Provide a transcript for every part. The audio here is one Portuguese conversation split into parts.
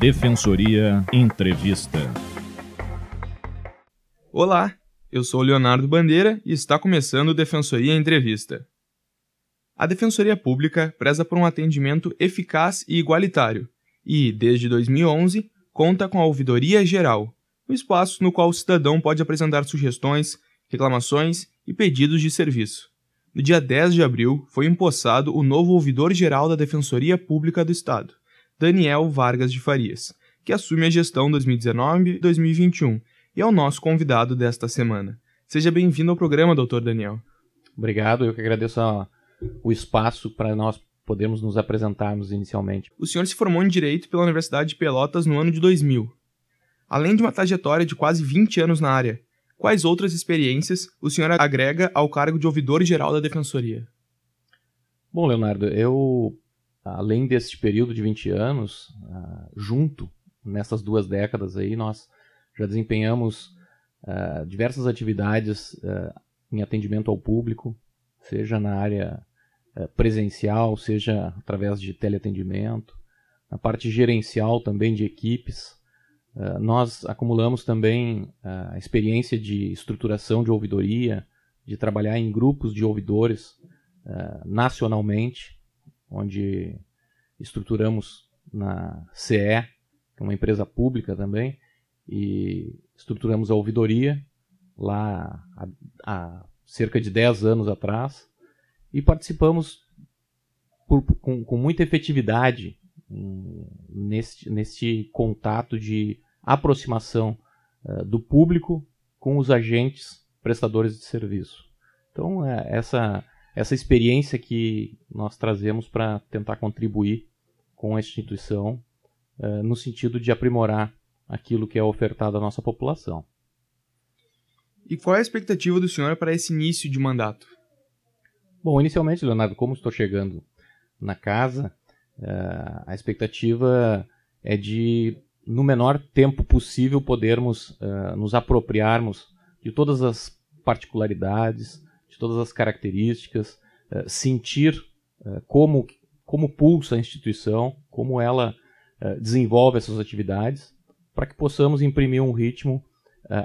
Defensoria Entrevista. Olá, eu sou Leonardo Bandeira e está começando o Defensoria Entrevista. A Defensoria Pública preza por um atendimento eficaz e igualitário e, desde 2011, conta com a Ouvidoria Geral, um espaço no qual o cidadão pode apresentar sugestões, reclamações e pedidos de serviço. No dia 10 de abril, foi empossado o novo ouvidor-geral da Defensoria Pública do Estado, Daniel Vargas de Farias, que assume a gestão 2019-2021 e é o nosso convidado desta semana. Seja bem-vindo ao programa, doutor Daniel. Obrigado, eu que agradeço a, o espaço para nós podermos nos apresentarmos inicialmente. O senhor se formou em Direito pela Universidade de Pelotas no ano de 2000. Além de uma trajetória de quase 20 anos na área, quais outras experiências o senhor agrega ao cargo de ouvidor-geral da Defensoria? Bom, Leonardo, eu, além deste período de 20 anos, uh, junto nessas duas décadas aí, nós já desempenhamos uh, diversas atividades uh, em atendimento ao público, seja na área presencial, seja através de teleatendimento, na parte gerencial também de equipes, nós acumulamos também a experiência de estruturação de ouvidoria, de trabalhar em grupos de ouvidores nacionalmente, onde estruturamos na CE, é uma empresa pública também, e estruturamos a ouvidoria lá há, há cerca de 10 anos atrás, e participamos por, com, com muita efetividade neste, neste contato de aproximação uh, do público com os agentes prestadores de serviço. Então, é essa, essa experiência que nós trazemos para tentar contribuir com a instituição uh, no sentido de aprimorar aquilo que é ofertado à nossa população. E qual é a expectativa do senhor para esse início de mandato? Bom, inicialmente, Leonardo, como estou chegando na casa, Uh, a expectativa é de, no menor tempo possível, podermos uh, nos apropriarmos de todas as particularidades, de todas as características, uh, sentir como, como pulsa a instituição, como ela desenvolve essas atividades, para que possamos imprimir um ritmo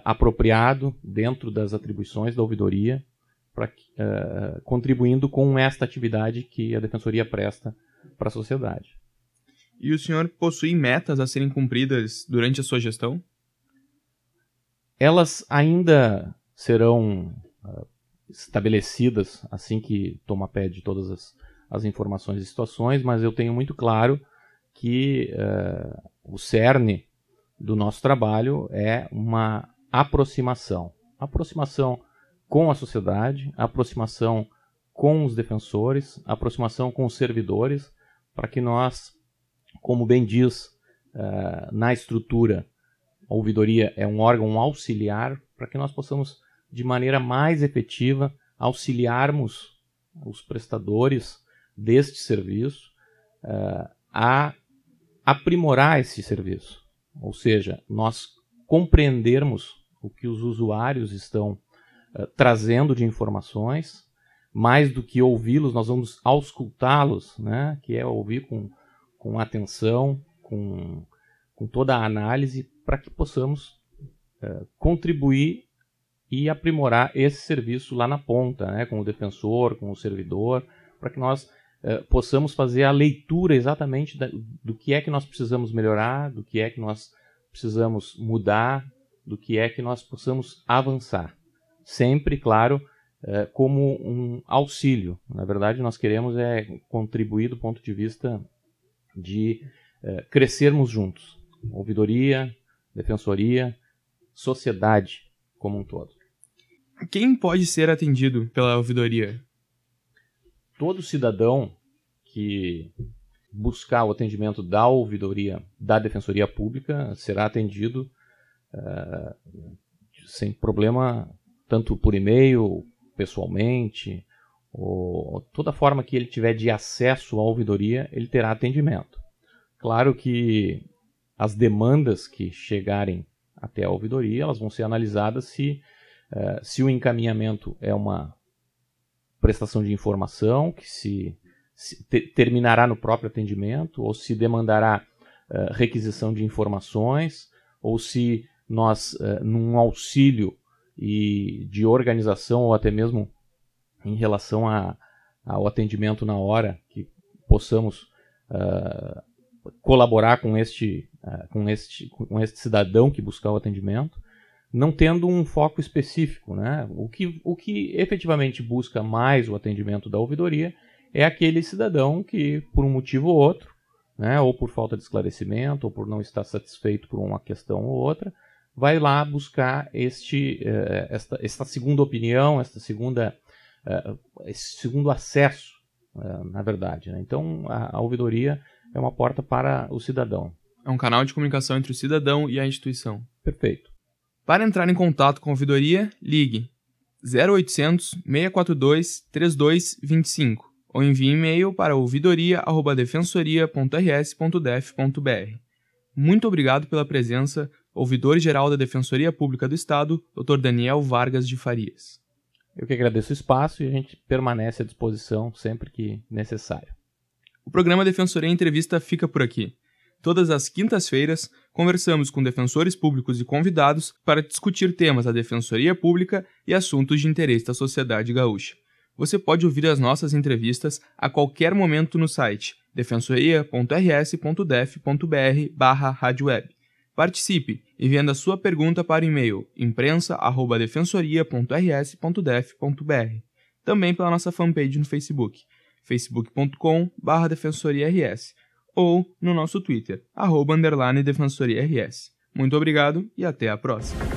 apropriado dentro das atribuições da ouvidoria, pra, contribuindo com esta atividade que a Defensoria presta para a sociedade. E o senhor possui metas a serem cumpridas durante a sua gestão? Elas ainda serão estabelecidas assim que toma pé de todas as, as, informações e situações, mas eu tenho muito claro que uh, o cerne do nosso trabalho é uma aproximação. Aproximação com a sociedade, aproximação com os defensores, aproximação com os servidores, para que nós, como bem diz uh, na estrutura, a ouvidoria é um órgão auxiliar, para que nós possamos, de maneira mais efetiva, auxiliarmos os prestadores deste serviço uh, a aprimorar esse serviço. Ou seja, nós compreendermos o que os usuários estão uh, trazendo de informações, mais do que ouvi-los, nós vamos auscultá-los, né? que é ouvir com, com atenção, com, com toda a análise, para que possamos é, contribuir e aprimorar esse serviço lá na ponta, né? com o defensor, com o servidor, para que nós é, possamos fazer a leitura exatamente da, do que é que nós precisamos melhorar, do que é que nós precisamos mudar, do que é que nós possamos avançar. Sempre, claro, é, como um auxílio. Na verdade, nós queremos é contribuir do ponto de vista de é, crescermos juntos. Ouvidoria, defensoria, sociedade como um todo. Quem pode ser atendido pela ouvidoria? Todo cidadão que buscar o atendimento da ouvidoria da Defensoria Pública será atendido uh, sem problema, tanto por e-mail pessoalmente, ou toda forma que ele tiver de acesso à ouvidoria, ele terá atendimento. Claro que as demandas que chegarem até a ouvidoria, elas vão ser analisadas se, uh, se o encaminhamento é uma prestação de informação que se, se te, terminará no próprio atendimento ou se demandará uh, requisição de informações ou se nós, uh, num auxílio e de organização ou até mesmo em relação a, ao atendimento na hora, que possamos colaborar com este, uh, com, este, com este cidadão que buscar o atendimento, não tendo um foco específico. Né? O, que, o que efetivamente busca mais o atendimento da ouvidoria é aquele cidadão que, por um motivo ou outro, né, ou por falta de esclarecimento, ou por não estar satisfeito por uma questão ou outra, vai lá buscar este, uh, esta, esta segunda opinião, esta segunda, uh, esse segundo acesso, na verdade. Né? Então, a, a ouvidoria é uma porta para o cidadão. É um canal de comunicação entre o cidadão e a instituição. Perfeito. Para entrar em contato com a ouvidoria, ligue 0800 642 3225 ou envie e-mail para ouvidoria@defensoria.rs.def.br. Muito obrigado pela presença, ouvidor-geral da Defensoria Pública do Estado, Dr. Daniel Vargas de Farias. Eu que agradeço o espaço e a gente permanece à disposição sempre que necessário. O programa Defensoria Entrevista fica por aqui. Todas as quintas-feiras, conversamos com defensores públicos e convidados para discutir temas da Defensoria Pública e assuntos de interesse da sociedade gaúcha. Você pode ouvir as nossas entrevistas a qualquer momento no site defensoria.rs.def.br/radioweb. Participe enviando a sua pergunta para o e-mail imprensa@defensoria.rs.def.br. Também pela nossa fanpage no Facebook, facebook.com/defensoriaRS ou no nosso Twitter, arroba, Muito obrigado e até a próxima.